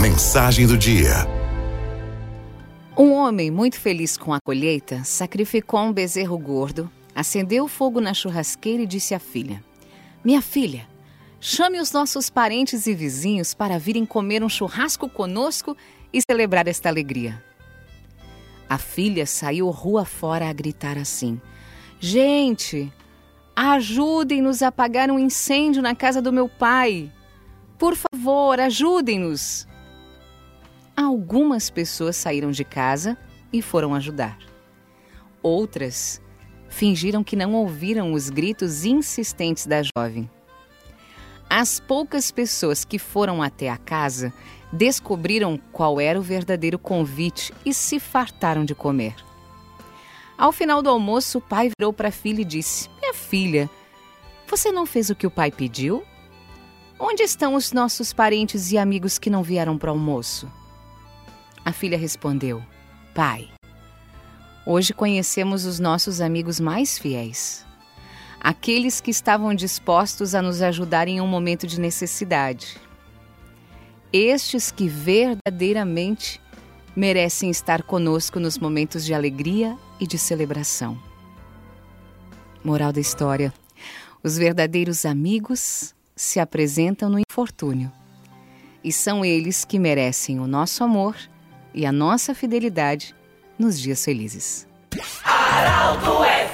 Mensagem do dia. Um homem muito feliz com a colheita sacrificou um bezerro gordo, acendeu fogo na churrasqueira e disse à filha: Minha filha, chame os nossos parentes e vizinhos para virem comer um churrasco conosco e celebrar esta alegria. A filha saiu rua fora a gritar assim: Gente, ajudem-nos a apagar um incêndio na casa do meu pai. Por favor, ajudem-nos. Algumas pessoas saíram de casa e foram ajudar. Outras fingiram que não ouviram os gritos insistentes da jovem. As poucas pessoas que foram até a casa descobriram qual era o verdadeiro convite e se fartaram de comer. Ao final do almoço, o pai virou para a filha e disse: Minha filha, você não fez o que o pai pediu? Onde estão os nossos parentes e amigos que não vieram para o almoço? A filha respondeu: Pai, hoje conhecemos os nossos amigos mais fiéis, aqueles que estavam dispostos a nos ajudar em um momento de necessidade. Estes que verdadeiramente merecem estar conosco nos momentos de alegria e de celebração. Moral da história: os verdadeiros amigos se apresentam no infortúnio. E são eles que merecem o nosso amor e a nossa fidelidade nos dias felizes. Aralto é